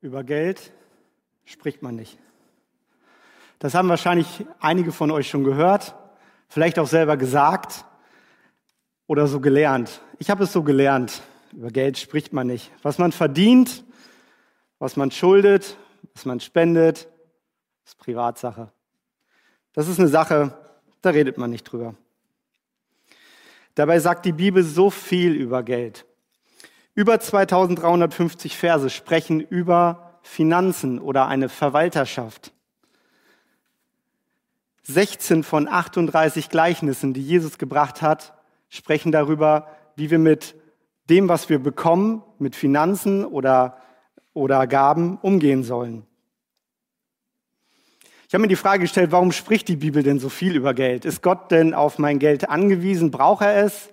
Über Geld spricht man nicht. Das haben wahrscheinlich einige von euch schon gehört, vielleicht auch selber gesagt oder so gelernt. Ich habe es so gelernt. Über Geld spricht man nicht. Was man verdient, was man schuldet, was man spendet, ist Privatsache. Das ist eine Sache, da redet man nicht drüber. Dabei sagt die Bibel so viel über Geld. Über 2350 Verse sprechen über Finanzen oder eine Verwalterschaft. 16 von 38 Gleichnissen, die Jesus gebracht hat, sprechen darüber, wie wir mit dem, was wir bekommen, mit Finanzen oder, oder Gaben umgehen sollen. Ich habe mir die Frage gestellt, warum spricht die Bibel denn so viel über Geld? Ist Gott denn auf mein Geld angewiesen? Braucht er es?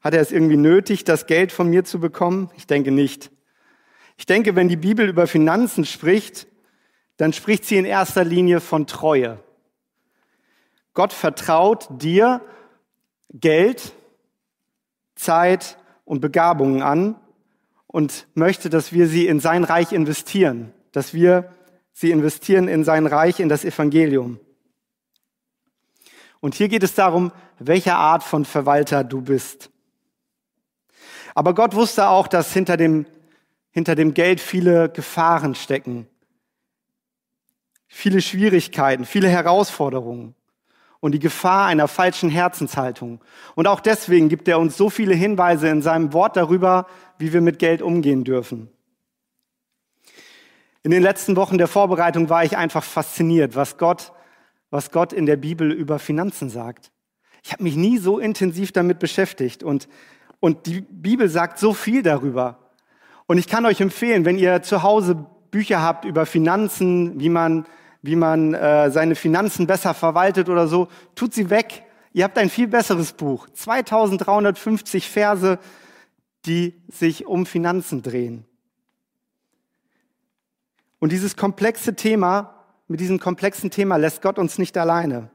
Hat er es irgendwie nötig, das Geld von mir zu bekommen? Ich denke nicht. Ich denke, wenn die Bibel über Finanzen spricht, dann spricht sie in erster Linie von Treue. Gott vertraut dir Geld, Zeit und Begabungen an und möchte, dass wir sie in sein Reich investieren, dass wir sie investieren in sein Reich, in das Evangelium. Und hier geht es darum, welche Art von Verwalter du bist. Aber Gott wusste auch, dass hinter dem, hinter dem Geld viele Gefahren stecken, viele Schwierigkeiten, viele Herausforderungen und die Gefahr einer falschen Herzenshaltung. Und auch deswegen gibt er uns so viele Hinweise in seinem Wort darüber, wie wir mit Geld umgehen dürfen. In den letzten Wochen der Vorbereitung war ich einfach fasziniert, was Gott, was Gott in der Bibel über Finanzen sagt. Ich habe mich nie so intensiv damit beschäftigt und und die Bibel sagt so viel darüber. Und ich kann euch empfehlen, wenn ihr zu Hause Bücher habt über Finanzen, wie man, wie man äh, seine Finanzen besser verwaltet oder so, tut sie weg. Ihr habt ein viel besseres Buch. 2350 Verse, die sich um Finanzen drehen. Und dieses komplexe Thema, mit diesem komplexen Thema lässt Gott uns nicht alleine.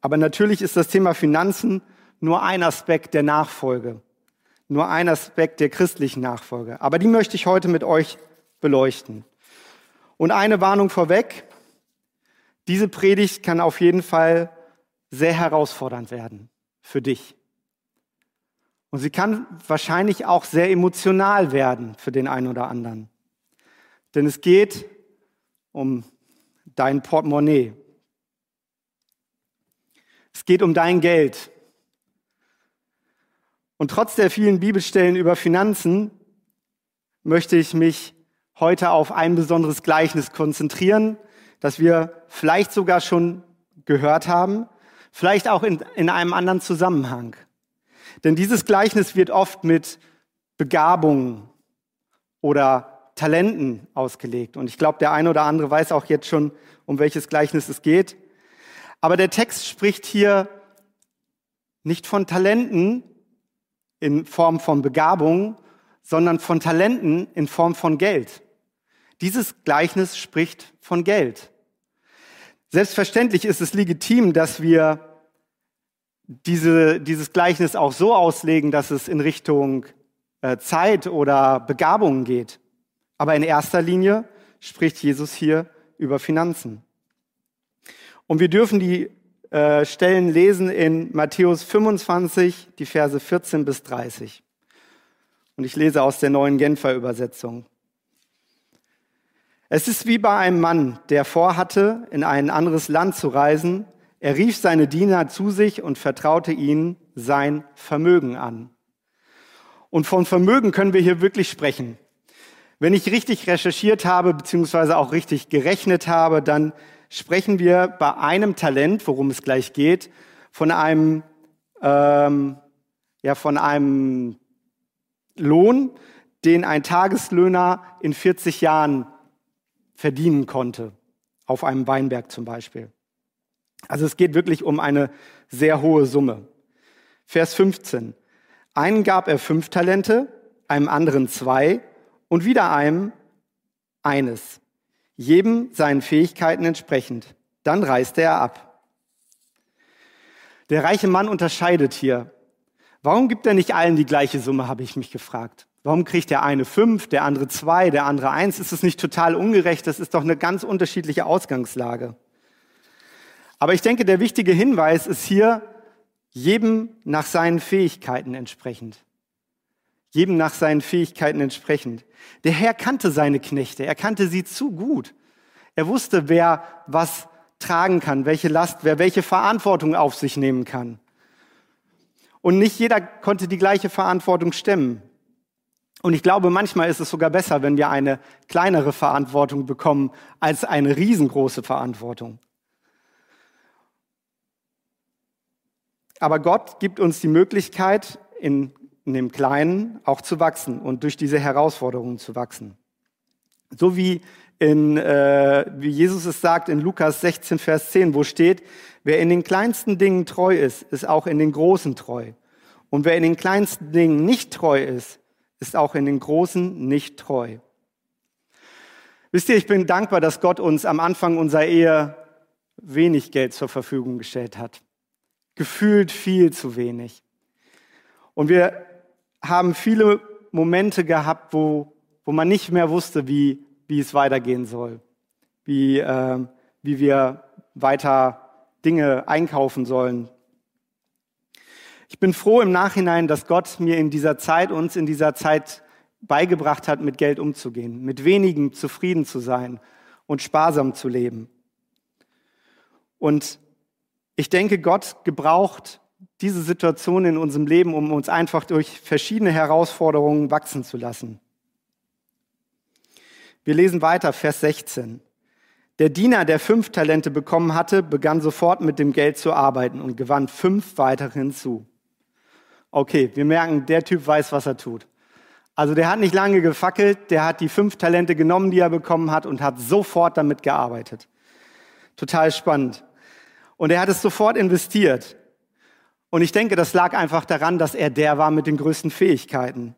Aber natürlich ist das Thema Finanzen nur ein Aspekt der Nachfolge, nur ein Aspekt der christlichen Nachfolge. Aber die möchte ich heute mit euch beleuchten. Und eine Warnung vorweg, diese Predigt kann auf jeden Fall sehr herausfordernd werden für dich. Und sie kann wahrscheinlich auch sehr emotional werden für den einen oder anderen. Denn es geht um dein Portemonnaie, es geht um dein Geld. Und trotz der vielen Bibelstellen über Finanzen möchte ich mich heute auf ein besonderes Gleichnis konzentrieren, das wir vielleicht sogar schon gehört haben, vielleicht auch in, in einem anderen Zusammenhang. Denn dieses Gleichnis wird oft mit Begabungen oder Talenten ausgelegt. Und ich glaube, der eine oder andere weiß auch jetzt schon, um welches Gleichnis es geht. Aber der Text spricht hier nicht von Talenten in Form von Begabung, sondern von Talenten in Form von Geld. Dieses Gleichnis spricht von Geld. Selbstverständlich ist es legitim, dass wir diese, dieses Gleichnis auch so auslegen, dass es in Richtung äh, Zeit oder Begabungen geht. Aber in erster Linie spricht Jesus hier über Finanzen. Und wir dürfen die äh, Stellen lesen in Matthäus 25, die Verse 14 bis 30. Und ich lese aus der neuen Genfer Übersetzung. Es ist wie bei einem Mann, der vorhatte, in ein anderes Land zu reisen. Er rief seine Diener zu sich und vertraute ihnen sein Vermögen an. Und von Vermögen können wir hier wirklich sprechen. Wenn ich richtig recherchiert habe, beziehungsweise auch richtig gerechnet habe, dann sprechen wir bei einem Talent, worum es gleich geht, von einem, ähm, ja, von einem Lohn, den ein Tageslöhner in 40 Jahren verdienen konnte, auf einem Weinberg zum Beispiel. Also es geht wirklich um eine sehr hohe Summe. Vers 15. Einen gab er fünf Talente, einem anderen zwei und wieder einem eines jedem seinen Fähigkeiten entsprechend. Dann reiste er ab. Der reiche Mann unterscheidet hier. Warum gibt er nicht allen die gleiche Summe, habe ich mich gefragt. Warum kriegt der eine fünf, der andere zwei, der andere eins? Ist es nicht total ungerecht? Das ist doch eine ganz unterschiedliche Ausgangslage. Aber ich denke, der wichtige Hinweis ist hier, jedem nach seinen Fähigkeiten entsprechend. Jedem nach seinen Fähigkeiten entsprechend. Der Herr kannte seine Knechte, er kannte sie zu gut. Er wusste, wer was tragen kann, welche Last, wer welche Verantwortung auf sich nehmen kann. Und nicht jeder konnte die gleiche Verantwortung stemmen. Und ich glaube, manchmal ist es sogar besser, wenn wir eine kleinere Verantwortung bekommen als eine riesengroße Verantwortung. Aber Gott gibt uns die Möglichkeit, in, in dem Kleinen auch zu wachsen und durch diese Herausforderungen zu wachsen. So wie, in, äh, wie Jesus es sagt in Lukas 16, Vers 10, wo steht, wer in den kleinsten Dingen treu ist, ist auch in den großen treu. Und wer in den kleinsten Dingen nicht treu ist, ist auch in den großen nicht treu. Wisst ihr, ich bin dankbar, dass Gott uns am Anfang unserer Ehe wenig Geld zur Verfügung gestellt hat gefühlt viel zu wenig. Und wir haben viele Momente gehabt, wo, wo man nicht mehr wusste, wie, wie es weitergehen soll, wie, äh, wie wir weiter Dinge einkaufen sollen. Ich bin froh im Nachhinein, dass Gott mir in dieser Zeit, uns in dieser Zeit beigebracht hat, mit Geld umzugehen, mit wenigem zufrieden zu sein und sparsam zu leben. Und ich denke, Gott gebraucht diese Situation in unserem Leben, um uns einfach durch verschiedene Herausforderungen wachsen zu lassen. Wir lesen weiter, Vers 16. Der Diener, der fünf Talente bekommen hatte, begann sofort mit dem Geld zu arbeiten und gewann fünf weitere hinzu. Okay, wir merken, der Typ weiß, was er tut. Also der hat nicht lange gefackelt, der hat die fünf Talente genommen, die er bekommen hat und hat sofort damit gearbeitet. Total spannend. Und er hat es sofort investiert. Und ich denke, das lag einfach daran, dass er der war mit den größten Fähigkeiten.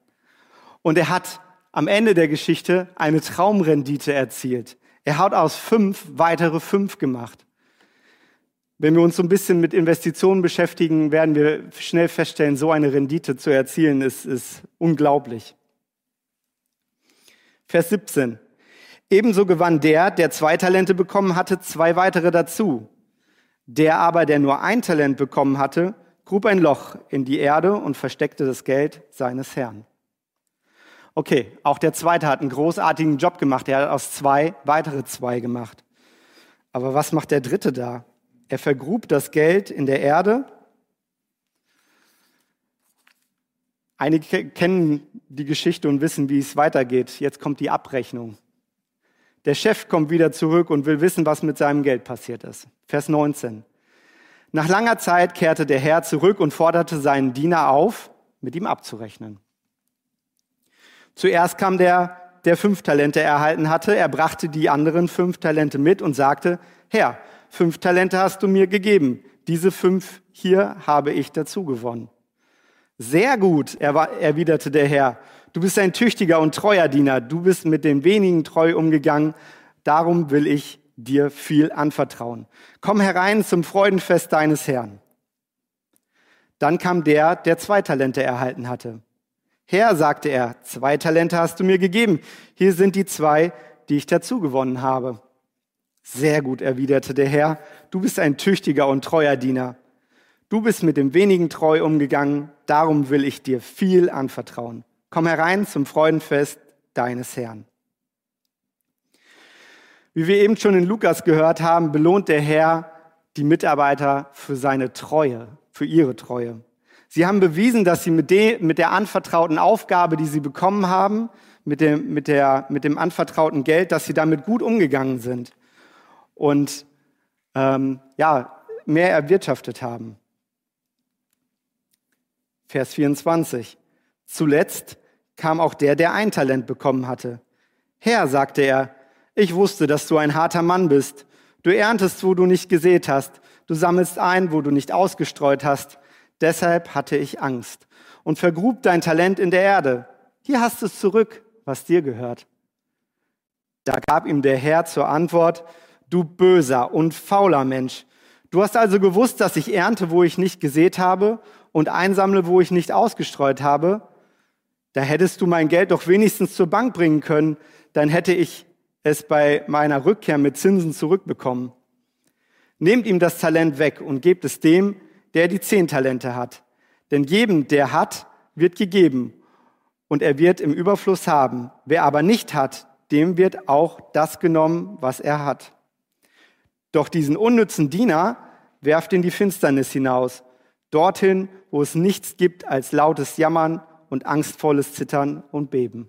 Und er hat am Ende der Geschichte eine Traumrendite erzielt. Er hat aus fünf weitere fünf gemacht. Wenn wir uns so ein bisschen mit Investitionen beschäftigen, werden wir schnell feststellen, so eine Rendite zu erzielen, ist, ist unglaublich. Vers 17. Ebenso gewann der, der zwei Talente bekommen hatte, zwei weitere dazu. Der aber, der nur ein Talent bekommen hatte, grub ein Loch in die Erde und versteckte das Geld seines Herrn. Okay, auch der zweite hat einen großartigen Job gemacht. Er hat aus zwei weitere zwei gemacht. Aber was macht der dritte da? Er vergrub das Geld in der Erde. Einige kennen die Geschichte und wissen, wie es weitergeht. Jetzt kommt die Abrechnung. Der Chef kommt wieder zurück und will wissen, was mit seinem Geld passiert ist. Vers 19. Nach langer Zeit kehrte der Herr zurück und forderte seinen Diener auf, mit ihm abzurechnen. Zuerst kam der, der fünf Talente erhalten hatte. Er brachte die anderen fünf Talente mit und sagte, Herr, fünf Talente hast du mir gegeben. Diese fünf hier habe ich dazu gewonnen. Sehr gut, erwiderte der Herr. Du bist ein tüchtiger und treuer Diener. Du bist mit den wenigen treu umgegangen. Darum will ich dir viel anvertrauen. Komm herein zum Freudenfest deines Herrn. Dann kam der, der zwei Talente erhalten hatte. Herr, sagte er, zwei Talente hast du mir gegeben. Hier sind die zwei, die ich dazu gewonnen habe. Sehr gut, erwiderte der Herr. Du bist ein tüchtiger und treuer Diener. Du bist mit dem wenigen treu umgegangen. Darum will ich dir viel anvertrauen. Komm herein zum Freudenfest deines Herrn. Wie wir eben schon in Lukas gehört haben, belohnt der Herr die Mitarbeiter für seine Treue, für ihre Treue. Sie haben bewiesen, dass sie mit, de, mit der anvertrauten Aufgabe, die sie bekommen haben, mit dem, mit, der, mit dem anvertrauten Geld, dass sie damit gut umgegangen sind und ähm, ja, mehr erwirtschaftet haben. Vers 24. Zuletzt kam auch der, der ein Talent bekommen hatte. Herr, sagte er, ich wusste, dass du ein harter Mann bist. Du erntest, wo du nicht gesät hast. Du sammelst ein, wo du nicht ausgestreut hast. Deshalb hatte ich Angst und vergrub dein Talent in der Erde. Hier hast du es zurück, was dir gehört. Da gab ihm der Herr zur Antwort, du böser und fauler Mensch. Du hast also gewusst, dass ich ernte, wo ich nicht gesät habe und einsammle, wo ich nicht ausgestreut habe, da hättest du mein Geld doch wenigstens zur Bank bringen können, dann hätte ich es bei meiner Rückkehr mit Zinsen zurückbekommen. Nehmt ihm das Talent weg und gebt es dem, der die zehn Talente hat. Denn jedem, der hat, wird gegeben und er wird im Überfluss haben. Wer aber nicht hat, dem wird auch das genommen, was er hat. Doch diesen unnützen Diener werft in die Finsternis hinaus, dorthin, wo es nichts gibt als lautes Jammern und angstvolles Zittern und Beben.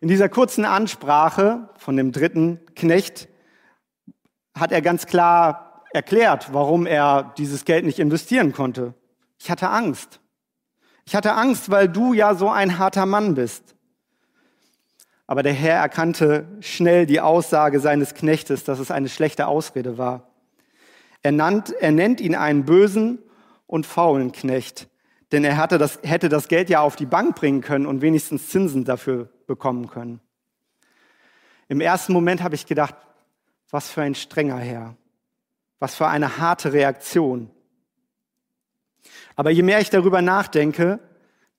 In dieser kurzen Ansprache von dem dritten Knecht hat er ganz klar erklärt, warum er dieses Geld nicht investieren konnte. Ich hatte Angst. Ich hatte Angst, weil du ja so ein harter Mann bist. Aber der Herr erkannte schnell die Aussage seines Knechtes, dass es eine schlechte Ausrede war. Er, nannt, er nennt ihn einen bösen und faulen Knecht, denn er hatte das, hätte das Geld ja auf die Bank bringen können und wenigstens Zinsen dafür bekommen können. Im ersten Moment habe ich gedacht, was für ein strenger Herr, was für eine harte Reaktion. Aber je mehr ich darüber nachdenke,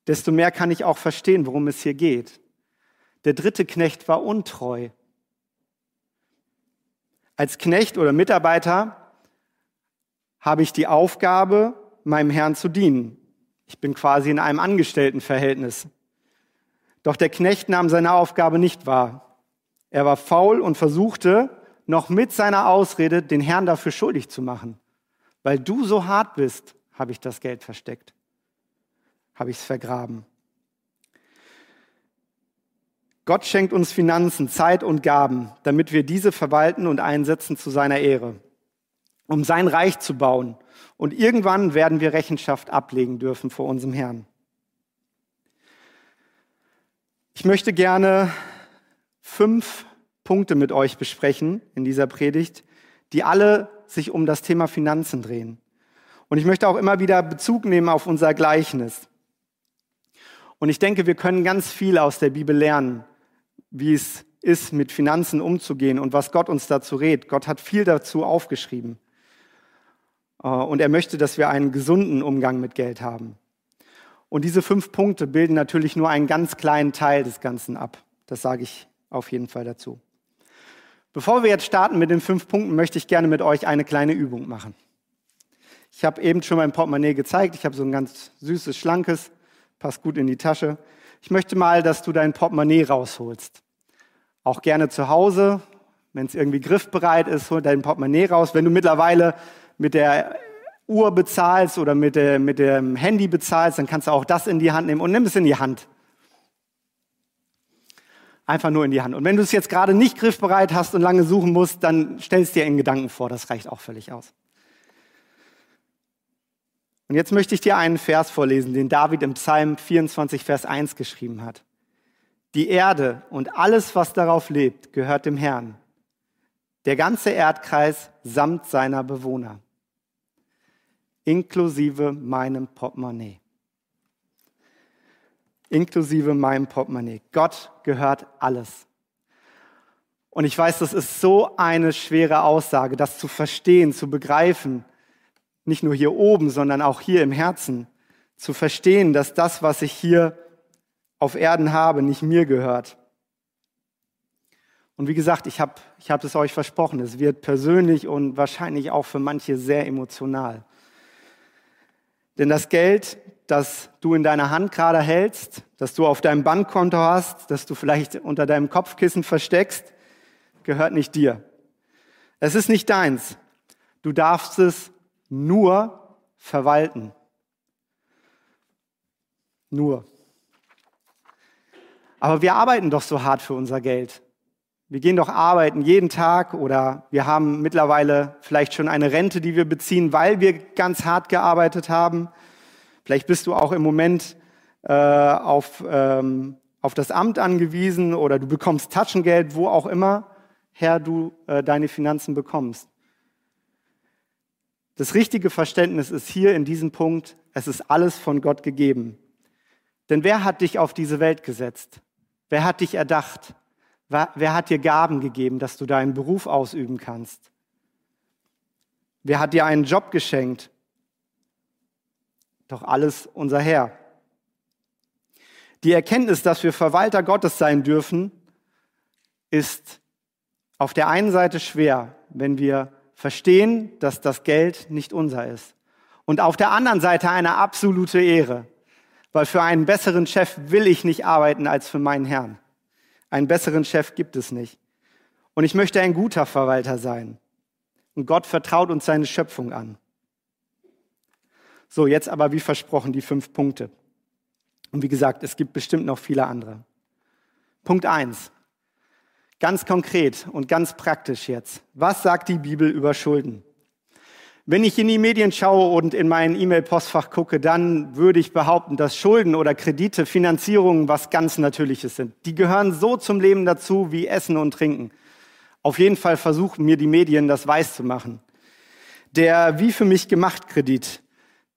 desto mehr kann ich auch verstehen, worum es hier geht. Der dritte Knecht war untreu. Als Knecht oder Mitarbeiter habe ich die Aufgabe, meinem Herrn zu dienen. Ich bin quasi in einem Angestelltenverhältnis. Doch der Knecht nahm seine Aufgabe nicht wahr. Er war faul und versuchte, noch mit seiner Ausrede den Herrn dafür schuldig zu machen. Weil du so hart bist, habe ich das Geld versteckt, habe ich es vergraben. Gott schenkt uns Finanzen, Zeit und Gaben, damit wir diese verwalten und einsetzen zu seiner Ehre, um sein Reich zu bauen. Und irgendwann werden wir Rechenschaft ablegen dürfen vor unserem Herrn. Ich möchte gerne fünf Punkte mit euch besprechen in dieser Predigt, die alle sich um das Thema Finanzen drehen. Und ich möchte auch immer wieder Bezug nehmen auf unser Gleichnis. Und ich denke, wir können ganz viel aus der Bibel lernen, wie es ist, mit Finanzen umzugehen und was Gott uns dazu rät. Gott hat viel dazu aufgeschrieben. Äh, und er möchte, dass wir einen gesunden Umgang mit Geld haben. Und diese fünf Punkte bilden natürlich nur einen ganz kleinen Teil des Ganzen ab. Das sage ich auf jeden Fall dazu. Bevor wir jetzt starten mit den fünf Punkten, möchte ich gerne mit euch eine kleine Übung machen. Ich habe eben schon mein Portemonnaie gezeigt. Ich habe so ein ganz süßes, schlankes, passt gut in die Tasche. Ich möchte mal, dass du dein Portemonnaie rausholst. Auch gerne zu Hause, wenn es irgendwie griffbereit ist, hol dein Portemonnaie raus. Wenn du mittlerweile mit der Uhr bezahlst oder mit, der, mit dem Handy bezahlst, dann kannst du auch das in die Hand nehmen und nimm es in die Hand. Einfach nur in die Hand. Und wenn du es jetzt gerade nicht griffbereit hast und lange suchen musst, dann stell es dir in Gedanken vor. Das reicht auch völlig aus. Und jetzt möchte ich dir einen Vers vorlesen, den David im Psalm 24, Vers 1 geschrieben hat. Die Erde und alles, was darauf lebt, gehört dem Herrn. Der ganze Erdkreis samt seiner Bewohner. Inklusive meinem Portemonnaie. Inklusive meinem Portemonnaie. Gott gehört alles. Und ich weiß, das ist so eine schwere Aussage, das zu verstehen, zu begreifen, nicht nur hier oben, sondern auch hier im Herzen, zu verstehen, dass das, was ich hier auf Erden habe, nicht mir gehört. Und wie gesagt, ich habe ich hab es euch versprochen, es wird persönlich und wahrscheinlich auch für manche sehr emotional. Denn das Geld, das du in deiner Hand gerade hältst, das du auf deinem Bankkonto hast, das du vielleicht unter deinem Kopfkissen versteckst, gehört nicht dir. Es ist nicht deins. Du darfst es nur verwalten. Nur. Aber wir arbeiten doch so hart für unser Geld. Wir gehen doch arbeiten jeden Tag oder wir haben mittlerweile vielleicht schon eine Rente, die wir beziehen, weil wir ganz hart gearbeitet haben. Vielleicht bist du auch im Moment äh, auf, ähm, auf das Amt angewiesen oder du bekommst Taschengeld, wo auch immer her du äh, deine Finanzen bekommst. Das richtige Verständnis ist hier in diesem Punkt, es ist alles von Gott gegeben. Denn wer hat dich auf diese Welt gesetzt? Wer hat dich erdacht? Wer hat dir Gaben gegeben, dass du deinen Beruf ausüben kannst? Wer hat dir einen Job geschenkt? doch alles unser Herr. Die Erkenntnis, dass wir Verwalter Gottes sein dürfen, ist auf der einen Seite schwer, wenn wir verstehen, dass das Geld nicht unser ist. Und auf der anderen Seite eine absolute Ehre, weil für einen besseren Chef will ich nicht arbeiten als für meinen Herrn. Einen besseren Chef gibt es nicht. Und ich möchte ein guter Verwalter sein. Und Gott vertraut uns seine Schöpfung an. So, jetzt aber wie versprochen die fünf Punkte. Und wie gesagt, es gibt bestimmt noch viele andere. Punkt eins. Ganz konkret und ganz praktisch jetzt. Was sagt die Bibel über Schulden? Wenn ich in die Medien schaue und in mein E-Mail-Postfach gucke, dann würde ich behaupten, dass Schulden oder Kredite, Finanzierungen was ganz Natürliches sind. Die gehören so zum Leben dazu wie Essen und Trinken. Auf jeden Fall versuchen mir die Medien das weiß zu machen. Der wie für mich gemacht Kredit,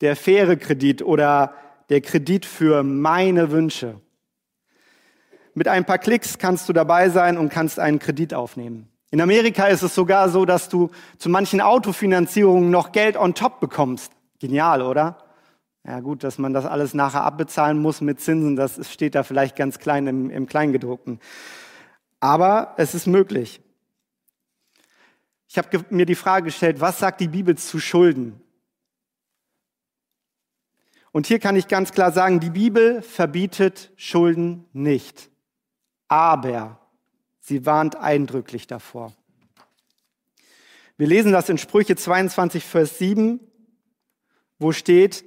der faire Kredit oder der Kredit für meine Wünsche. Mit ein paar Klicks kannst du dabei sein und kannst einen Kredit aufnehmen. In Amerika ist es sogar so, dass du zu manchen Autofinanzierungen noch Geld on top bekommst. Genial, oder? Ja gut, dass man das alles nachher abbezahlen muss mit Zinsen, das steht da vielleicht ganz klein im, im Kleingedruckten. Aber es ist möglich. Ich habe mir die Frage gestellt, was sagt die Bibel zu Schulden? Und hier kann ich ganz klar sagen, die Bibel verbietet Schulden nicht. Aber Sie warnt eindrücklich davor. Wir lesen das in Sprüche 22, Vers 7, wo steht,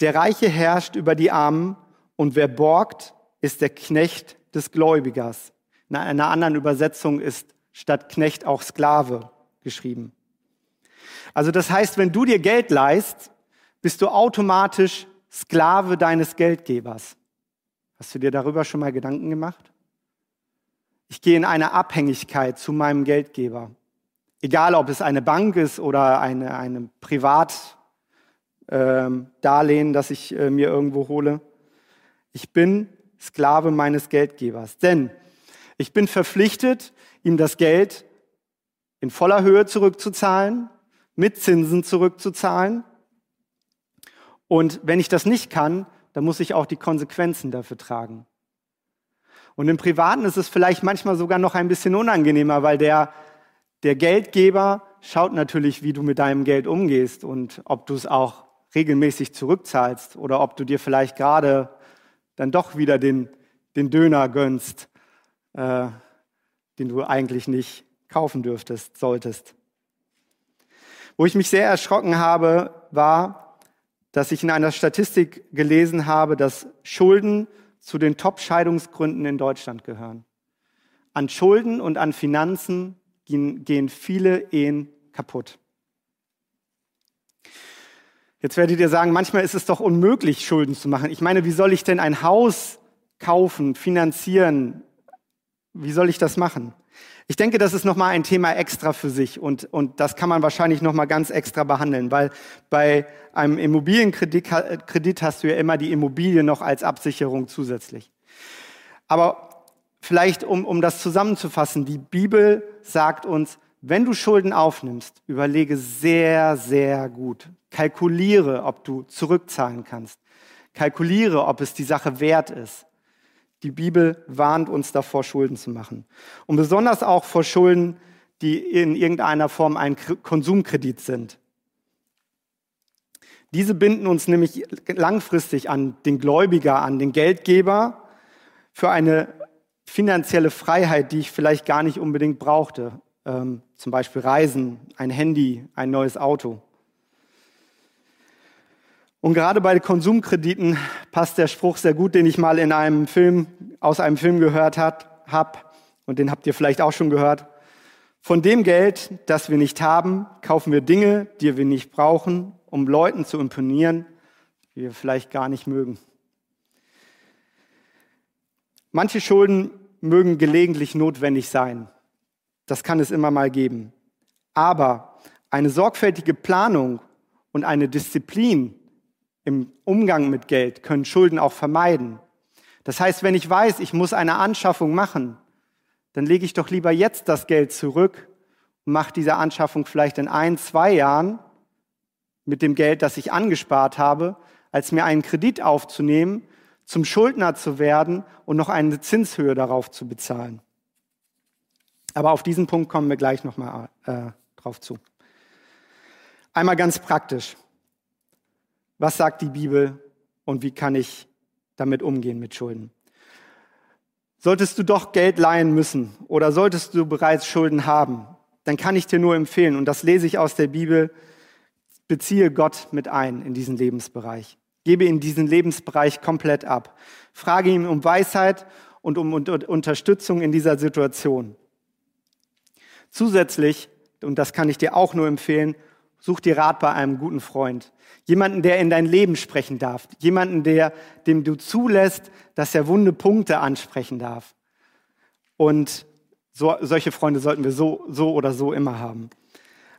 der Reiche herrscht über die Armen und wer borgt, ist der Knecht des Gläubigers. In einer anderen Übersetzung ist statt Knecht auch Sklave geschrieben. Also das heißt, wenn du dir Geld leist, bist du automatisch Sklave deines Geldgebers. Hast du dir darüber schon mal Gedanken gemacht? Ich gehe in eine Abhängigkeit zu meinem Geldgeber. Egal, ob es eine Bank ist oder eine, eine Privatdarlehen, ähm, das ich äh, mir irgendwo hole. Ich bin Sklave meines Geldgebers. Denn ich bin verpflichtet, ihm das Geld in voller Höhe zurückzuzahlen, mit Zinsen zurückzuzahlen. Und wenn ich das nicht kann, dann muss ich auch die Konsequenzen dafür tragen. Und im Privaten ist es vielleicht manchmal sogar noch ein bisschen unangenehmer, weil der, der Geldgeber schaut natürlich, wie du mit deinem Geld umgehst und ob du es auch regelmäßig zurückzahlst oder ob du dir vielleicht gerade dann doch wieder den, den Döner gönnst, äh, den du eigentlich nicht kaufen dürftest, solltest. Wo ich mich sehr erschrocken habe, war, dass ich in einer Statistik gelesen habe, dass Schulden zu den Top-Scheidungsgründen in Deutschland gehören. An Schulden und an Finanzen gehen, viele Ehen kaputt. Jetzt werdet ihr sagen, manchmal ist es doch unmöglich, Schulden zu machen. Ich meine, wie soll ich denn ein Haus kaufen, finanzieren? Wie soll ich das machen? Ich denke, das ist nochmal ein Thema extra für sich und, und das kann man wahrscheinlich nochmal ganz extra behandeln, weil bei einem Immobilienkredit Kredit hast du ja immer die Immobilie noch als Absicherung zusätzlich. Aber vielleicht, um, um das zusammenzufassen, die Bibel sagt uns, wenn du Schulden aufnimmst, überlege sehr, sehr gut. Kalkuliere, ob du zurückzahlen kannst. Kalkuliere, ob es die Sache wert ist. Die Bibel warnt uns davor, Schulden zu machen. Und besonders auch vor Schulden, die in irgendeiner Form ein Konsumkredit sind. Diese binden uns nämlich langfristig an den Gläubiger, an den Geldgeber für eine finanzielle Freiheit, die ich vielleicht gar nicht unbedingt brauchte. Ähm, zum Beispiel Reisen, ein Handy, ein neues Auto. Und gerade bei Konsumkrediten passt der Spruch sehr gut, den ich mal in einem Film, aus einem Film gehört habe. Und den habt ihr vielleicht auch schon gehört. Von dem Geld, das wir nicht haben, kaufen wir Dinge, die wir nicht brauchen, um Leuten zu imponieren, die wir vielleicht gar nicht mögen. Manche Schulden mögen gelegentlich notwendig sein. Das kann es immer mal geben. Aber eine sorgfältige Planung und eine Disziplin im Umgang mit Geld können Schulden auch vermeiden. Das heißt, wenn ich weiß, ich muss eine Anschaffung machen, dann lege ich doch lieber jetzt das Geld zurück und mache diese Anschaffung vielleicht in ein, zwei Jahren mit dem Geld, das ich angespart habe, als mir einen Kredit aufzunehmen, zum Schuldner zu werden und noch eine Zinshöhe darauf zu bezahlen. Aber auf diesen Punkt kommen wir gleich nochmal äh, drauf zu. Einmal ganz praktisch. Was sagt die Bibel und wie kann ich damit umgehen mit Schulden? Solltest du doch Geld leihen müssen oder solltest du bereits Schulden haben, dann kann ich dir nur empfehlen, und das lese ich aus der Bibel, beziehe Gott mit ein in diesen Lebensbereich. Gebe ihn diesen Lebensbereich komplett ab. Frage ihn um Weisheit und um Unterstützung in dieser Situation. Zusätzlich, und das kann ich dir auch nur empfehlen, such dir Rat bei einem guten Freund. Jemanden, der in dein Leben sprechen darf. Jemanden, der, dem du zulässt, dass er wunde Punkte ansprechen darf. Und so, solche Freunde sollten wir so, so oder so immer haben.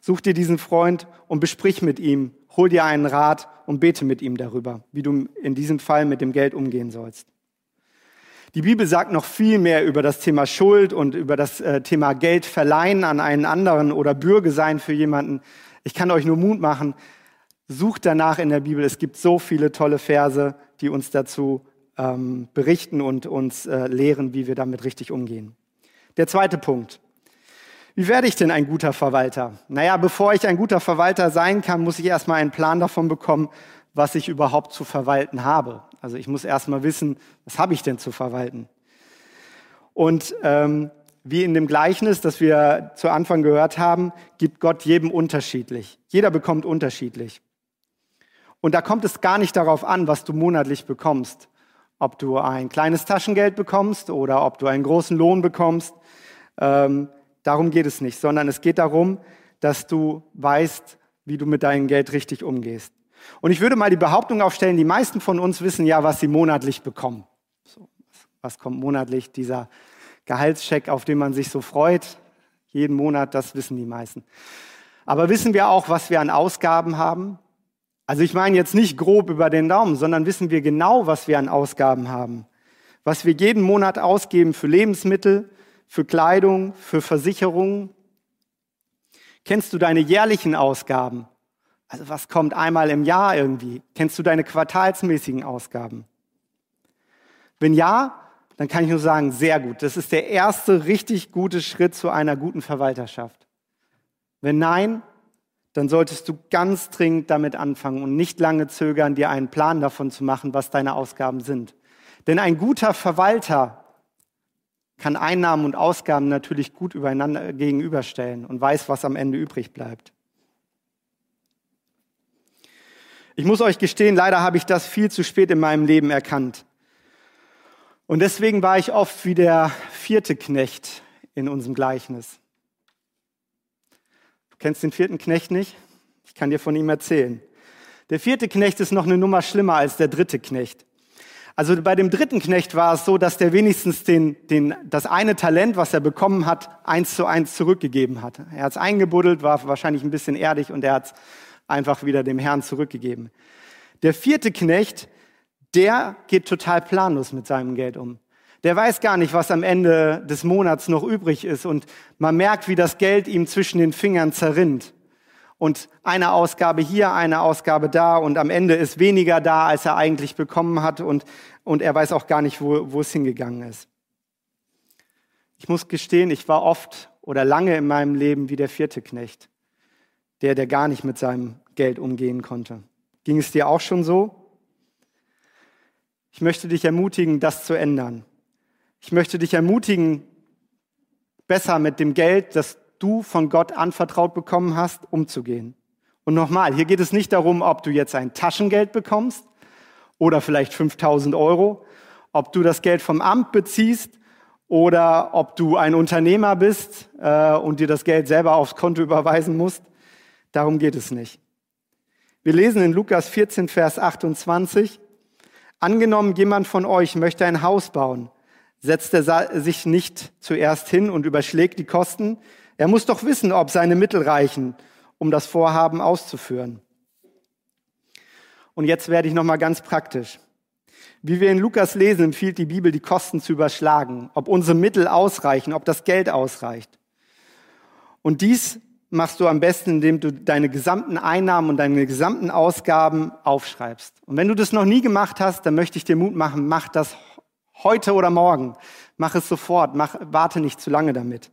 Such dir diesen Freund und besprich mit ihm, hol dir einen Rat und bete mit ihm darüber, wie du in diesem Fall mit dem Geld umgehen sollst. Die Bibel sagt noch viel mehr über das Thema Schuld und über das äh, Thema Geld verleihen an einen anderen oder Bürge sein für jemanden. Ich kann euch nur Mut machen, sucht danach in der Bibel. Es gibt so viele tolle Verse, die uns dazu ähm, berichten und uns äh, lehren, wie wir damit richtig umgehen. Der zweite Punkt. Wie werde ich denn ein guter Verwalter? Naja, bevor ich ein guter Verwalter sein kann, muss ich erstmal einen Plan davon bekommen, was ich überhaupt zu verwalten habe. Also ich muss erstmal wissen, was habe ich denn zu verwalten? Und ähm, wie in dem Gleichnis, das wir zu Anfang gehört haben, gibt Gott jedem unterschiedlich. Jeder bekommt unterschiedlich. Und da kommt es gar nicht darauf an, was du monatlich bekommst. Ob du ein kleines Taschengeld bekommst oder ob du einen großen Lohn bekommst. Ähm, darum geht es nicht, sondern es geht darum, dass du weißt, wie du mit deinem Geld richtig umgehst. Und ich würde mal die Behauptung aufstellen, die meisten von uns wissen ja, was sie monatlich bekommen. So, was kommt monatlich? Dieser Gehaltscheck, auf den man sich so freut. Jeden Monat, das wissen die meisten. Aber wissen wir auch, was wir an Ausgaben haben? Also ich meine jetzt nicht grob über den Daumen, sondern wissen wir genau, was wir an Ausgaben haben. Was wir jeden Monat ausgeben für Lebensmittel, für Kleidung, für Versicherungen. Kennst du deine jährlichen Ausgaben? Also was kommt einmal im Jahr irgendwie? Kennst du deine quartalsmäßigen Ausgaben? Wenn ja, dann kann ich nur sagen, sehr gut. Das ist der erste richtig gute Schritt zu einer guten Verwalterschaft. Wenn nein, dann solltest du ganz dringend damit anfangen und nicht lange zögern, dir einen Plan davon zu machen, was deine Ausgaben sind. Denn ein guter Verwalter kann Einnahmen und Ausgaben natürlich gut übereinander gegenüberstellen und weiß, was am Ende übrig bleibt. Ich muss euch gestehen, leider habe ich das viel zu spät in meinem Leben erkannt. Und deswegen war ich oft wie der vierte Knecht in unserem Gleichnis. Du kennst den vierten Knecht nicht? Ich kann dir von ihm erzählen. Der vierte Knecht ist noch eine Nummer schlimmer als der dritte Knecht. Also bei dem dritten Knecht war es so, dass der wenigstens den, den, das eine Talent, was er bekommen hat, eins zu eins zurückgegeben hat. Er hat es eingebuddelt, war wahrscheinlich ein bisschen erdig und er hat es einfach wieder dem Herrn zurückgegeben. Der vierte Knecht, der geht total planlos mit seinem Geld um. Der weiß gar nicht, was am Ende des Monats noch übrig ist und man merkt, wie das Geld ihm zwischen den Fingern zerrinnt. Und eine Ausgabe hier, eine Ausgabe da und am Ende ist weniger da, als er eigentlich bekommen hat und, und er weiß auch gar nicht, wo, wo es hingegangen ist. Ich muss gestehen, ich war oft oder lange in meinem Leben wie der vierte Knecht der, der gar nicht mit seinem Geld umgehen konnte. Ging es dir auch schon so? Ich möchte dich ermutigen, das zu ändern. Ich möchte dich ermutigen, besser mit dem Geld, das du von Gott anvertraut bekommen hast, umzugehen. Und nochmal, hier geht es nicht darum, ob du jetzt ein Taschengeld bekommst oder vielleicht 5000 Euro, ob du das Geld vom Amt beziehst oder ob du ein Unternehmer bist äh, und dir das Geld selber aufs Konto überweisen musst. Darum geht es nicht. Wir lesen in Lukas 14, Vers 28, angenommen, jemand von euch möchte ein Haus bauen, setzt er sich nicht zuerst hin und überschlägt die Kosten. Er muss doch wissen, ob seine Mittel reichen, um das Vorhaben auszuführen. Und jetzt werde ich noch mal ganz praktisch. Wie wir in Lukas lesen, empfiehlt die Bibel, die Kosten zu überschlagen, ob unsere Mittel ausreichen, ob das Geld ausreicht. Und dies machst du am besten, indem du deine gesamten Einnahmen und deine gesamten Ausgaben aufschreibst. Und wenn du das noch nie gemacht hast, dann möchte ich dir Mut machen, mach das heute oder morgen. Mach es sofort, mach, warte nicht zu lange damit.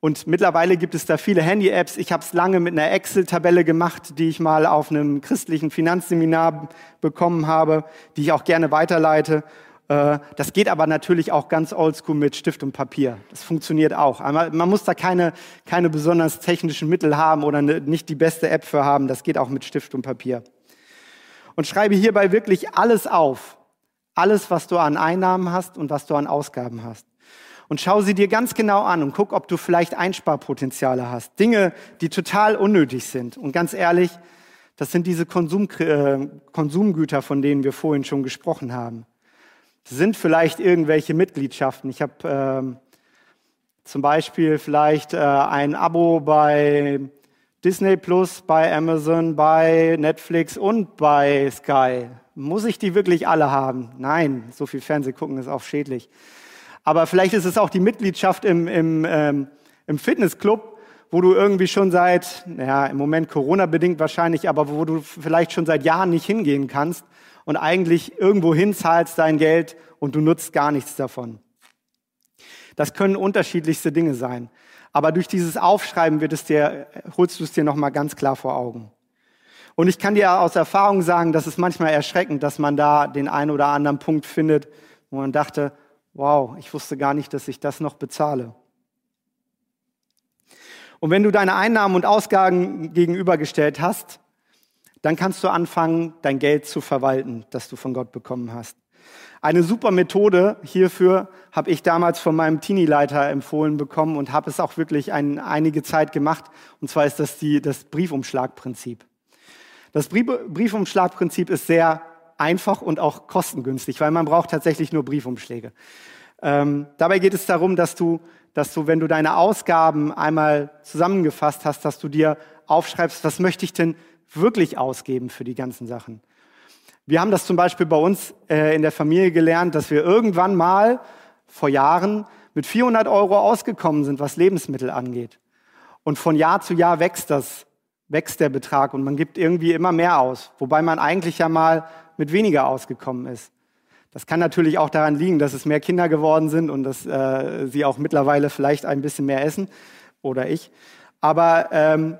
Und mittlerweile gibt es da viele Handy-Apps. Ich habe es lange mit einer Excel-Tabelle gemacht, die ich mal auf einem christlichen Finanzseminar bekommen habe, die ich auch gerne weiterleite. Äh, das geht aber natürlich auch ganz oldschool mit Stift und Papier. Das funktioniert auch. Man muss da keine, keine besonders technischen Mittel haben oder ne, nicht die beste App für haben. Das geht auch mit Stift und Papier. Und schreibe hierbei wirklich alles auf. Alles, was du an Einnahmen hast und was du an Ausgaben hast und schau sie dir ganz genau an und guck, ob du vielleicht Einsparpotenziale hast. Dinge, die total unnötig sind. Und ganz ehrlich, das sind diese Konsum, äh, Konsumgüter, von denen wir vorhin schon gesprochen haben. Sind vielleicht irgendwelche Mitgliedschaften. Ich habe ähm, zum Beispiel vielleicht äh, ein Abo bei Disney Plus, bei Amazon, bei Netflix und bei Sky. Muss ich die wirklich alle haben? Nein, so viel Fernseh gucken ist auch schädlich. Aber vielleicht ist es auch die Mitgliedschaft im, im, ähm, im Fitnessclub, wo du irgendwie schon seit, naja, im Moment Corona-bedingt wahrscheinlich, aber wo du vielleicht schon seit Jahren nicht hingehen kannst und eigentlich irgendwo hinzahlst dein Geld und du nutzt gar nichts davon. Das können unterschiedlichste Dinge sein. Aber durch dieses Aufschreiben wird es dir, holst du es dir nochmal ganz klar vor Augen. Und ich kann dir aus Erfahrung sagen, dass es manchmal erschreckend, dass man da den einen oder anderen Punkt findet, wo man dachte, wow, ich wusste gar nicht, dass ich das noch bezahle. Und wenn du deine Einnahmen und Ausgaben gegenübergestellt hast, dann kannst du anfangen, dein Geld zu verwalten, das du von Gott bekommen hast. Eine super Methode hierfür habe ich damals von meinem Teenie-Leiter empfohlen bekommen und habe es auch wirklich ein, einige Zeit gemacht. Und zwar ist das die, das Briefumschlagprinzip. Das Briefumschlagprinzip ist sehr einfach und auch kostengünstig, weil man braucht tatsächlich nur Briefumschläge. Ähm, dabei geht es darum, dass du, dass du, wenn du deine Ausgaben einmal zusammengefasst hast, dass du dir aufschreibst, was möchte ich denn wirklich ausgeben für die ganzen Sachen. Wir haben das zum Beispiel bei uns äh, in der Familie gelernt, dass wir irgendwann mal vor Jahren mit 400 Euro ausgekommen sind, was Lebensmittel angeht. Und von Jahr zu Jahr wächst das, wächst der Betrag und man gibt irgendwie immer mehr aus, wobei man eigentlich ja mal mit weniger ausgekommen ist. Das kann natürlich auch daran liegen, dass es mehr Kinder geworden sind und dass äh, sie auch mittlerweile vielleicht ein bisschen mehr essen oder ich. Aber ähm,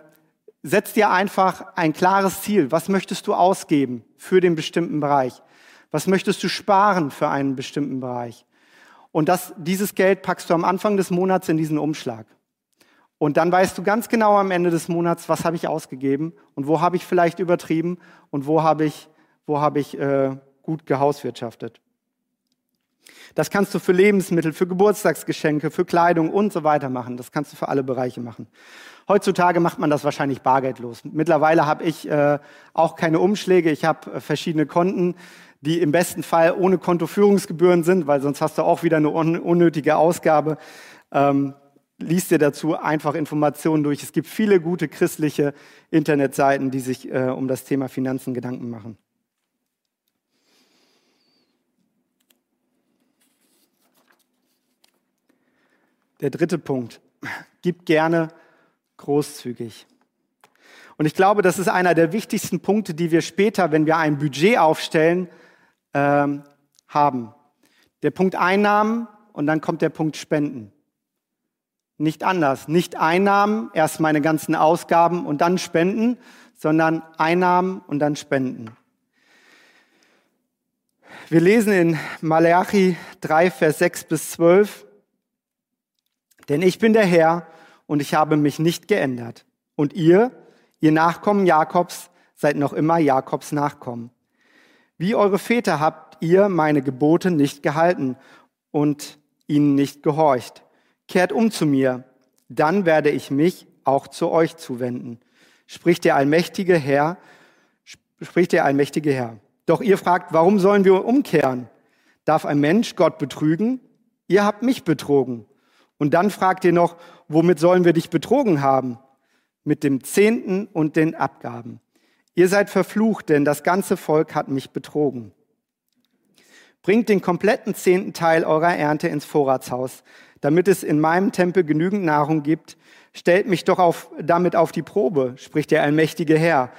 setz dir einfach ein klares Ziel. Was möchtest du ausgeben für den bestimmten Bereich? Was möchtest du sparen für einen bestimmten Bereich? Und das, dieses Geld packst du am Anfang des Monats in diesen Umschlag. Und dann weißt du ganz genau am Ende des Monats, was habe ich ausgegeben und wo habe ich vielleicht übertrieben und wo habe ich, wo habe ich äh, gut gehauswirtschaftet. Das kannst du für Lebensmittel, für Geburtstagsgeschenke, für Kleidung und so weiter machen. Das kannst du für alle Bereiche machen. Heutzutage macht man das wahrscheinlich bargeldlos. Mittlerweile habe ich äh, auch keine Umschläge. Ich habe äh, verschiedene Konten, die im besten Fall ohne Kontoführungsgebühren sind, weil sonst hast du auch wieder eine un unnötige Ausgabe. Ähm, liest dir dazu einfach Informationen durch. Es gibt viele gute christliche Internetseiten, die sich äh, um das Thema Finanzen Gedanken machen. Der dritte Punkt. Gib gerne großzügig. Und ich glaube, das ist einer der wichtigsten Punkte, die wir später, wenn wir ein Budget aufstellen, ähm, haben. Der Punkt Einnahmen und dann kommt der Punkt Spenden. Nicht anders. Nicht Einnahmen, erst meine ganzen Ausgaben und dann Spenden, sondern Einnahmen und dann Spenden. Wir lesen in Malachi 3, Vers 6 bis 12, denn ich bin der Herr und ich habe mich nicht geändert. Und ihr, ihr Nachkommen Jakobs, seid noch immer Jakobs Nachkommen. Wie eure Väter habt ihr meine Gebote nicht gehalten und ihnen nicht gehorcht. Kehrt um zu mir, dann werde ich mich auch zu euch zuwenden. Spricht der allmächtige Herr, spricht der allmächtige Herr. Doch ihr fragt, warum sollen wir umkehren? Darf ein Mensch Gott betrügen? Ihr habt mich betrogen. Und dann fragt ihr noch, womit sollen wir dich betrogen haben? Mit dem Zehnten und den Abgaben. Ihr seid verflucht, denn das ganze Volk hat mich betrogen. Bringt den kompletten zehnten Teil eurer Ernte ins Vorratshaus, damit es in meinem Tempel genügend Nahrung gibt. Stellt mich doch auf, damit auf die Probe, spricht der allmächtige Herr,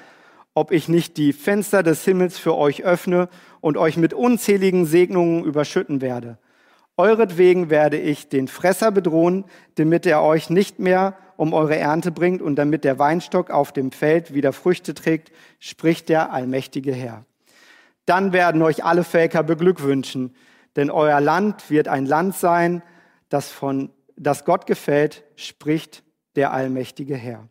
ob ich nicht die Fenster des Himmels für euch öffne und euch mit unzähligen Segnungen überschütten werde. Euretwegen werde ich den Fresser bedrohen, damit er euch nicht mehr um eure Ernte bringt und damit der Weinstock auf dem Feld wieder Früchte trägt, spricht der allmächtige Herr. Dann werden euch alle Völker beglückwünschen, denn euer Land wird ein Land sein, das von, das Gott gefällt, spricht der allmächtige Herr.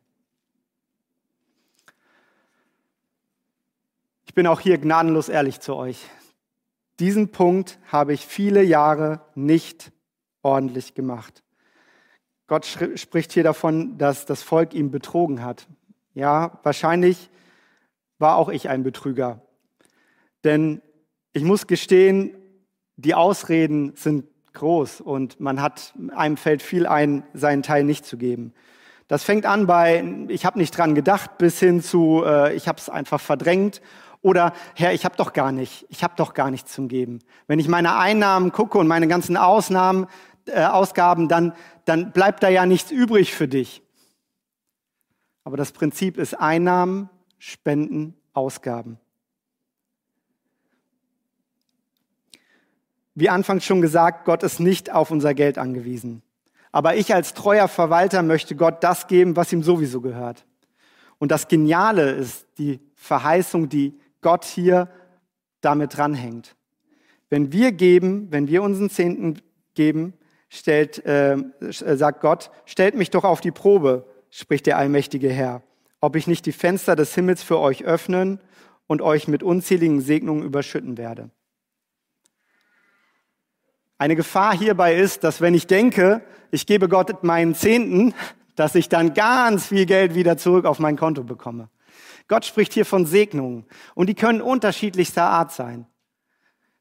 Ich bin auch hier gnadenlos ehrlich zu euch. Diesen Punkt habe ich viele Jahre nicht ordentlich gemacht. Gott spricht hier davon, dass das Volk ihm betrogen hat. Ja, wahrscheinlich war auch ich ein Betrüger. Denn ich muss gestehen, die Ausreden sind groß und man hat, einem fällt viel ein, seinen Teil nicht zu geben. Das fängt an bei, ich habe nicht dran gedacht, bis hin zu, äh, ich habe es einfach verdrängt oder Herr, ich habe doch gar nicht, ich habe doch gar nichts zum Geben. Wenn ich meine Einnahmen gucke und meine ganzen Ausnahmen, äh, Ausgaben, dann, dann bleibt da ja nichts übrig für dich. Aber das Prinzip ist Einnahmen, Spenden, Ausgaben. Wie anfangs schon gesagt, Gott ist nicht auf unser Geld angewiesen. Aber ich als treuer Verwalter möchte Gott das geben, was ihm sowieso gehört. Und das Geniale ist die Verheißung, die Gott hier damit dranhängt. Wenn wir geben, wenn wir unseren Zehnten geben, stellt, äh, sagt Gott, stellt mich doch auf die Probe, spricht der allmächtige Herr, ob ich nicht die Fenster des Himmels für euch öffnen und euch mit unzähligen Segnungen überschütten werde. Eine Gefahr hierbei ist, dass wenn ich denke, ich gebe Gott meinen Zehnten, dass ich dann ganz viel Geld wieder zurück auf mein Konto bekomme. Gott spricht hier von Segnungen und die können unterschiedlichster Art sein.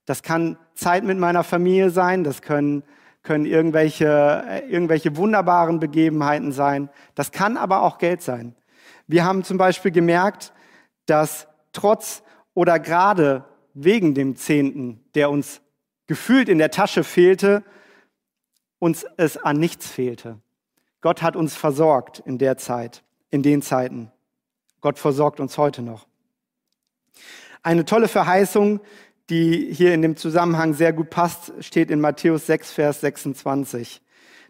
Das kann Zeit mit meiner Familie sein, das können, können irgendwelche, äh, irgendwelche wunderbaren Begebenheiten sein, das kann aber auch Geld sein. Wir haben zum Beispiel gemerkt, dass trotz oder gerade wegen dem Zehnten, der uns gefühlt in der Tasche fehlte, uns es an nichts fehlte. Gott hat uns versorgt in der Zeit, in den Zeiten. Gott versorgt uns heute noch. Eine tolle Verheißung, die hier in dem Zusammenhang sehr gut passt, steht in Matthäus 6, Vers 26.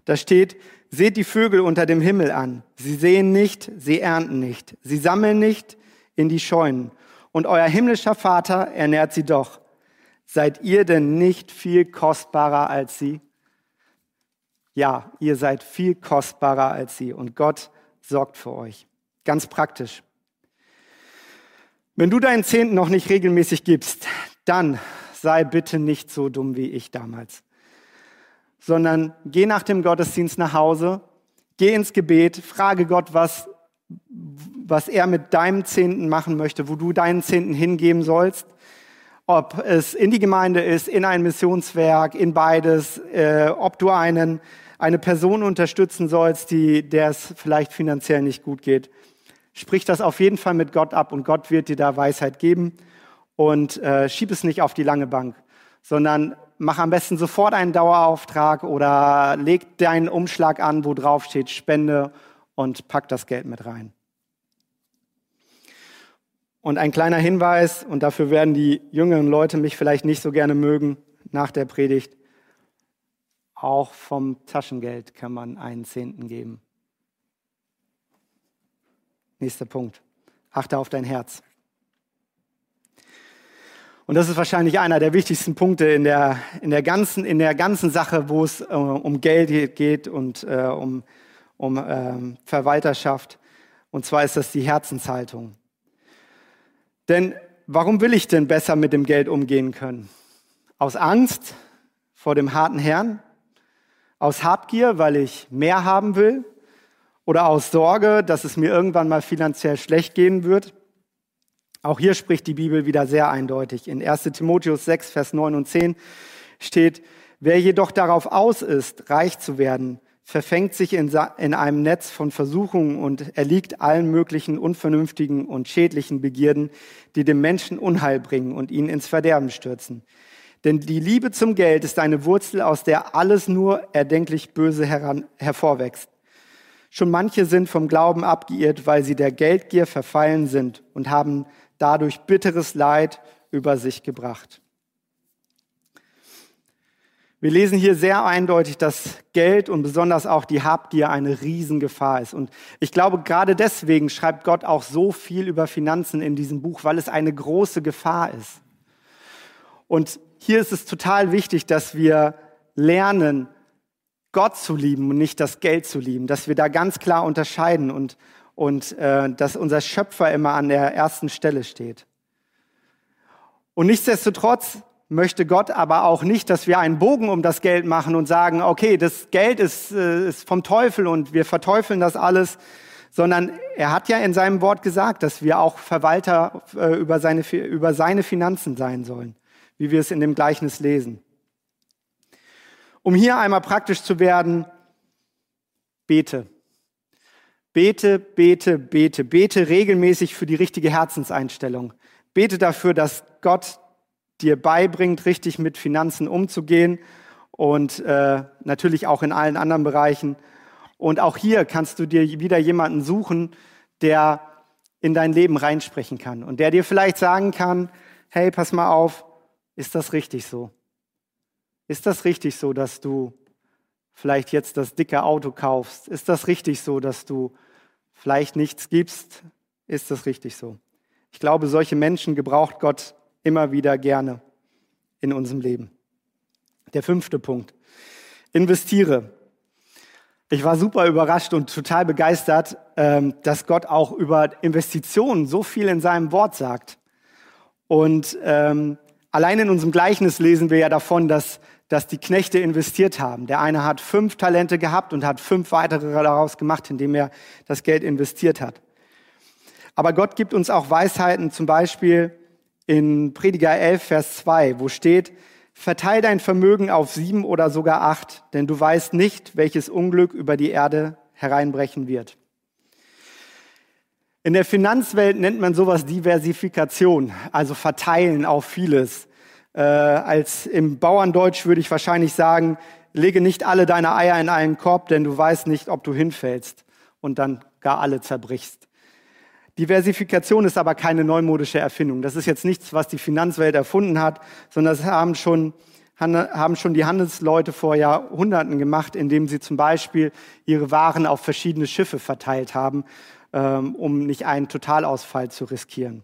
Da steht, seht die Vögel unter dem Himmel an. Sie sehen nicht, sie ernten nicht, sie sammeln nicht in die Scheunen. Und euer himmlischer Vater ernährt sie doch. Seid ihr denn nicht viel kostbarer als sie? Ja, ihr seid viel kostbarer als sie und Gott sorgt für euch. Ganz praktisch. Wenn du deinen Zehnten noch nicht regelmäßig gibst, dann sei bitte nicht so dumm wie ich damals, sondern geh nach dem Gottesdienst nach Hause, geh ins Gebet, frage Gott, was, was er mit deinem Zehnten machen möchte, wo du deinen Zehnten hingeben sollst, ob es in die Gemeinde ist, in ein Missionswerk, in beides, äh, ob du einen, eine Person unterstützen sollst, die, der es vielleicht finanziell nicht gut geht. Sprich das auf jeden Fall mit Gott ab und Gott wird dir da Weisheit geben und äh, schieb es nicht auf die lange Bank, sondern mach am besten sofort einen Dauerauftrag oder leg deinen Umschlag an, wo drauf steht Spende und pack das Geld mit rein. Und ein kleiner Hinweis, und dafür werden die jüngeren Leute mich vielleicht nicht so gerne mögen nach der Predigt, auch vom Taschengeld kann man einen Zehnten geben. Nächster Punkt. Achte auf dein Herz. Und das ist wahrscheinlich einer der wichtigsten Punkte in der, in der, ganzen, in der ganzen Sache, wo es äh, um Geld geht und äh, um, um äh, Verwalterschaft. Und zwar ist das die Herzenshaltung. Denn warum will ich denn besser mit dem Geld umgehen können? Aus Angst vor dem harten Herrn? Aus Habgier, weil ich mehr haben will? Oder aus Sorge, dass es mir irgendwann mal finanziell schlecht gehen wird. Auch hier spricht die Bibel wieder sehr eindeutig. In 1 Timotheus 6, Vers 9 und 10 steht, wer jedoch darauf aus ist, reich zu werden, verfängt sich in, in einem Netz von Versuchungen und erliegt allen möglichen unvernünftigen und schädlichen Begierden, die dem Menschen Unheil bringen und ihn ins Verderben stürzen. Denn die Liebe zum Geld ist eine Wurzel, aus der alles nur erdenklich Böse heran, hervorwächst. Schon manche sind vom Glauben abgeirrt, weil sie der Geldgier verfallen sind und haben dadurch bitteres Leid über sich gebracht. Wir lesen hier sehr eindeutig, dass Geld und besonders auch die Habgier eine Riesengefahr ist. Und ich glaube, gerade deswegen schreibt Gott auch so viel über Finanzen in diesem Buch, weil es eine große Gefahr ist. Und hier ist es total wichtig, dass wir lernen, Gott zu lieben und nicht das Geld zu lieben, dass wir da ganz klar unterscheiden und, und äh, dass unser Schöpfer immer an der ersten Stelle steht. Und nichtsdestotrotz möchte Gott aber auch nicht, dass wir einen Bogen um das Geld machen und sagen, okay, das Geld ist, äh, ist vom Teufel und wir verteufeln das alles, sondern er hat ja in seinem Wort gesagt, dass wir auch Verwalter äh, über, seine, über seine Finanzen sein sollen, wie wir es in dem Gleichnis lesen. Um hier einmal praktisch zu werden, bete. Bete, bete, bete, bete regelmäßig für die richtige Herzenseinstellung. Bete dafür, dass Gott dir beibringt, richtig mit Finanzen umzugehen und äh, natürlich auch in allen anderen Bereichen. Und auch hier kannst du dir wieder jemanden suchen, der in dein Leben reinsprechen kann und der dir vielleicht sagen kann, hey, pass mal auf, ist das richtig so? Ist das richtig so, dass du vielleicht jetzt das dicke Auto kaufst? Ist das richtig so, dass du vielleicht nichts gibst? Ist das richtig so? Ich glaube, solche Menschen gebraucht Gott immer wieder gerne in unserem Leben. Der fünfte Punkt. Investiere. Ich war super überrascht und total begeistert, ähm, dass Gott auch über Investitionen so viel in seinem Wort sagt. Und ähm, allein in unserem Gleichnis lesen wir ja davon, dass, dass die Knechte investiert haben. Der eine hat fünf Talente gehabt und hat fünf weitere daraus gemacht, indem er das Geld investiert hat. Aber Gott gibt uns auch Weisheiten, zum Beispiel in Prediger 11, Vers 2, wo steht, verteil dein Vermögen auf sieben oder sogar acht, denn du weißt nicht, welches Unglück über die Erde hereinbrechen wird. In der Finanzwelt nennt man sowas Diversifikation, also verteilen auf vieles. Äh, als im Bauerndeutsch würde ich wahrscheinlich sagen, lege nicht alle deine Eier in einen Korb, denn du weißt nicht, ob du hinfällst und dann gar alle zerbrichst. Diversifikation ist aber keine neumodische Erfindung. Das ist jetzt nichts, was die Finanzwelt erfunden hat, sondern das haben schon, haben schon die Handelsleute vor Jahrhunderten gemacht, indem sie zum Beispiel ihre Waren auf verschiedene Schiffe verteilt haben, ähm, um nicht einen Totalausfall zu riskieren.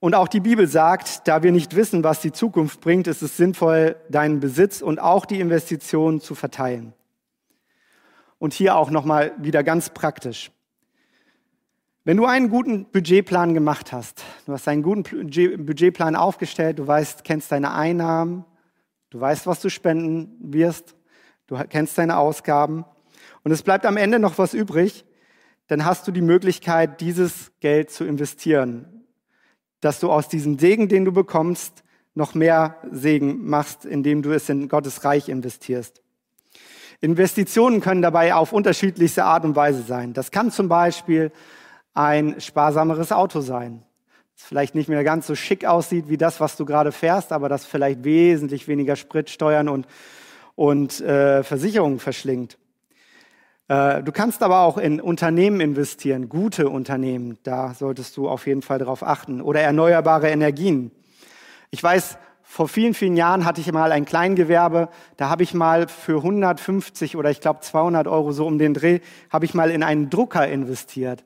Und auch die Bibel sagt, da wir nicht wissen, was die Zukunft bringt, ist es sinnvoll, deinen Besitz und auch die Investitionen zu verteilen. Und hier auch nochmal wieder ganz praktisch. Wenn du einen guten Budgetplan gemacht hast, du hast einen guten Budgetplan aufgestellt, du weißt, kennst deine Einnahmen, du weißt, was du spenden wirst, du kennst deine Ausgaben und es bleibt am Ende noch was übrig, dann hast du die Möglichkeit, dieses Geld zu investieren, dass du aus diesem Segen, den du bekommst, noch mehr Segen machst, indem du es in Gottes Reich investierst. Investitionen können dabei auf unterschiedlichste Art und Weise sein. Das kann zum Beispiel ein sparsameres Auto sein. Das vielleicht nicht mehr ganz so schick aussieht wie das, was du gerade fährst, aber das vielleicht wesentlich weniger Spritsteuern und, und äh, Versicherungen verschlingt. Äh, du kannst aber auch in Unternehmen investieren, gute Unternehmen. Da solltest du auf jeden Fall darauf achten. Oder erneuerbare Energien. Ich weiß, vor vielen, vielen Jahren hatte ich mal ein Kleingewerbe. Da habe ich mal für 150 oder ich glaube 200 Euro so um den Dreh, habe ich mal in einen Drucker investiert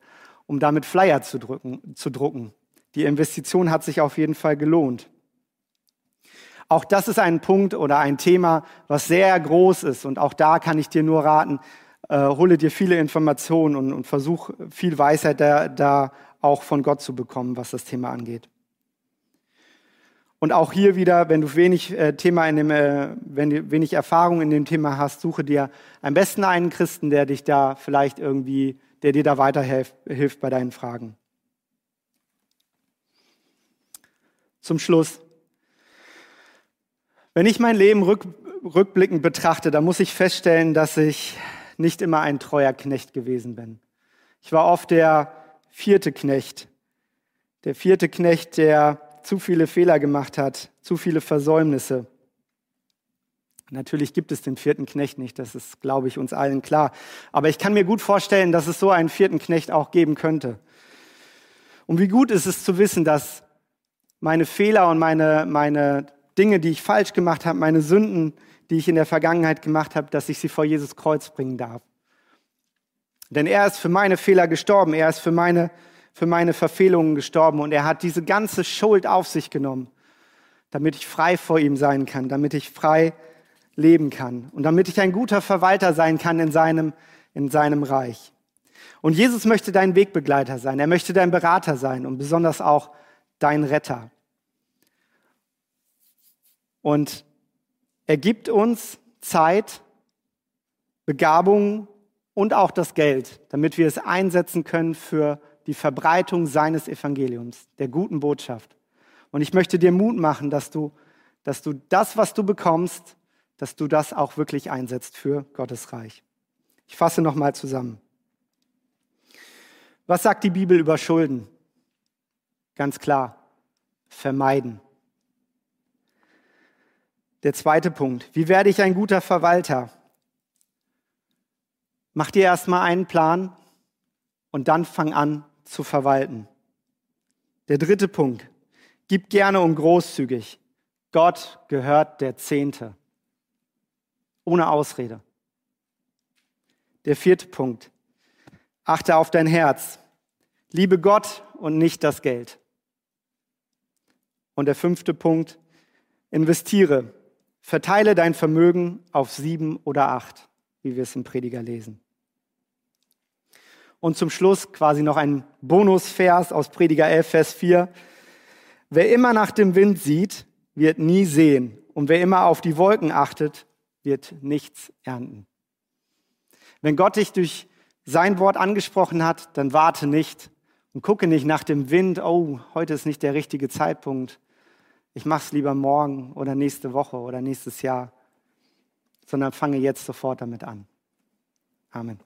um damit Flyer zu, drücken, zu drucken. Die Investition hat sich auf jeden Fall gelohnt. Auch das ist ein Punkt oder ein Thema, was sehr groß ist. Und auch da kann ich dir nur raten, äh, hole dir viele Informationen und, und versuch viel Weisheit da, da auch von Gott zu bekommen, was das Thema angeht. Und auch hier wieder, wenn du wenig äh, Thema in dem, äh, wenn du wenig Erfahrung in dem Thema hast, suche dir am besten einen Christen, der dich da vielleicht irgendwie der dir da weiterhilft bei deinen Fragen. Zum Schluss. Wenn ich mein Leben rück, rückblickend betrachte, dann muss ich feststellen, dass ich nicht immer ein treuer Knecht gewesen bin. Ich war oft der vierte Knecht. Der vierte Knecht, der zu viele Fehler gemacht hat, zu viele Versäumnisse. Natürlich gibt es den vierten Knecht nicht, das ist, glaube ich, uns allen klar. Aber ich kann mir gut vorstellen, dass es so einen vierten Knecht auch geben könnte. Und wie gut ist es zu wissen, dass meine Fehler und meine, meine Dinge, die ich falsch gemacht habe, meine Sünden, die ich in der Vergangenheit gemacht habe, dass ich sie vor Jesus Kreuz bringen darf. Denn er ist für meine Fehler gestorben, er ist für meine, für meine Verfehlungen gestorben und er hat diese ganze Schuld auf sich genommen, damit ich frei vor ihm sein kann, damit ich frei leben kann und damit ich ein guter Verwalter sein kann in seinem, in seinem Reich. Und Jesus möchte dein Wegbegleiter sein, er möchte dein Berater sein und besonders auch dein Retter. Und er gibt uns Zeit, Begabungen und auch das Geld, damit wir es einsetzen können für die Verbreitung seines Evangeliums, der guten Botschaft. Und ich möchte dir Mut machen, dass du, dass du das, was du bekommst, dass du das auch wirklich einsetzt für Gottes Reich. Ich fasse nochmal zusammen. Was sagt die Bibel über Schulden? Ganz klar, vermeiden. Der zweite Punkt, wie werde ich ein guter Verwalter? Mach dir erstmal einen Plan und dann fang an zu verwalten. Der dritte Punkt, gib gerne und großzügig. Gott gehört der Zehnte. Ohne Ausrede. Der vierte Punkt, achte auf dein Herz. Liebe Gott und nicht das Geld. Und der fünfte Punkt, investiere. Verteile dein Vermögen auf sieben oder acht, wie wir es im Prediger lesen. Und zum Schluss quasi noch ein Bonusvers aus Prediger 11, Vers 4. Wer immer nach dem Wind sieht, wird nie sehen. Und wer immer auf die Wolken achtet, wird nichts ernten. Wenn Gott dich durch sein Wort angesprochen hat, dann warte nicht und gucke nicht nach dem Wind, oh, heute ist nicht der richtige Zeitpunkt. Ich mache es lieber morgen oder nächste Woche oder nächstes Jahr, sondern fange jetzt sofort damit an. Amen.